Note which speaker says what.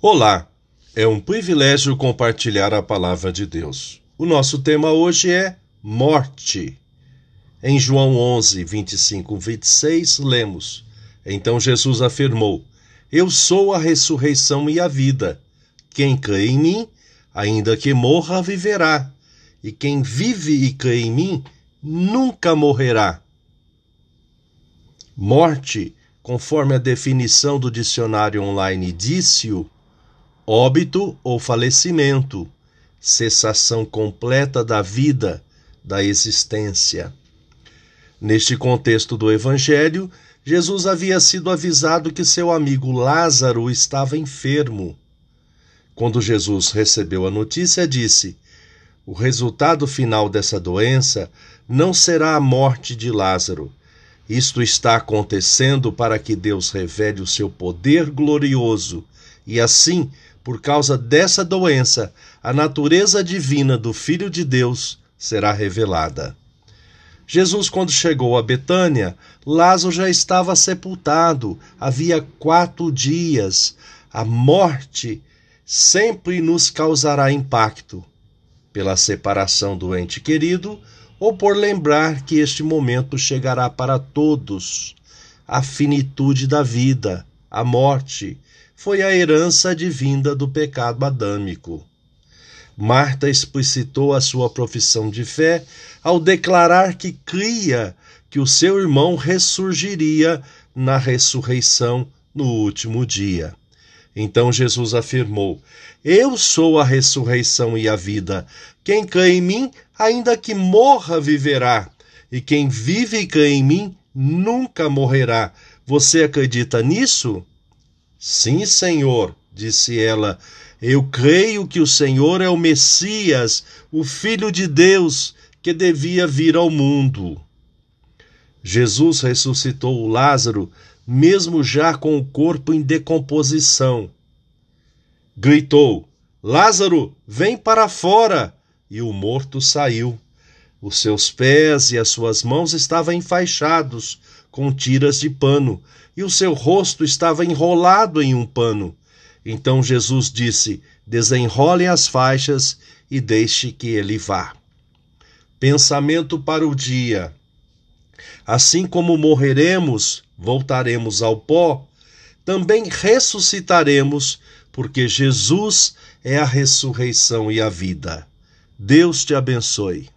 Speaker 1: Olá, é um privilégio compartilhar a palavra de Deus. O nosso tema hoje é morte. Em João 11, 25, 26, lemos: Então Jesus afirmou: Eu sou a ressurreição e a vida. Quem crê em mim, ainda que morra, viverá. E quem vive e crê em mim, nunca morrerá. Morte, conforme a definição do dicionário online Dício, óbito ou falecimento, cessação completa da vida, da existência. Neste contexto do Evangelho, Jesus havia sido avisado que seu amigo Lázaro estava enfermo. Quando Jesus recebeu a notícia, disse: O resultado final dessa doença não será a morte de Lázaro. Isto está acontecendo para que Deus revele o seu poder glorioso e assim por causa dessa doença, a natureza divina do Filho de Deus será revelada. Jesus, quando chegou a Betânia, Lázaro já estava sepultado, havia quatro dias. A morte sempre nos causará impacto, pela separação do ente querido ou por lembrar que este momento chegará para todos. A finitude da vida, a morte, foi a herança advinda do pecado adâmico. Marta explicitou a sua profissão de fé ao declarar que cria que o seu irmão ressurgiria na ressurreição no último dia. Então Jesus afirmou: Eu sou a ressurreição e a vida. Quem crê em mim, ainda que morra, viverá. E quem vive e crê em mim, nunca morrerá. Você acredita nisso? Sim, Senhor, disse ela. Eu creio que o Senhor é o Messias, o Filho de Deus, que devia vir ao mundo. Jesus ressuscitou Lázaro, mesmo já com o corpo em decomposição. Gritou: Lázaro, vem para fora! E o morto saiu. Os seus pés e as suas mãos estavam enfaixados com tiras de pano, e o seu rosto estava enrolado em um pano. Então Jesus disse: Desenrole as faixas e deixe que ele vá. Pensamento para o dia. Assim como morreremos, voltaremos ao pó, também ressuscitaremos, porque Jesus é a ressurreição e a vida. Deus te abençoe.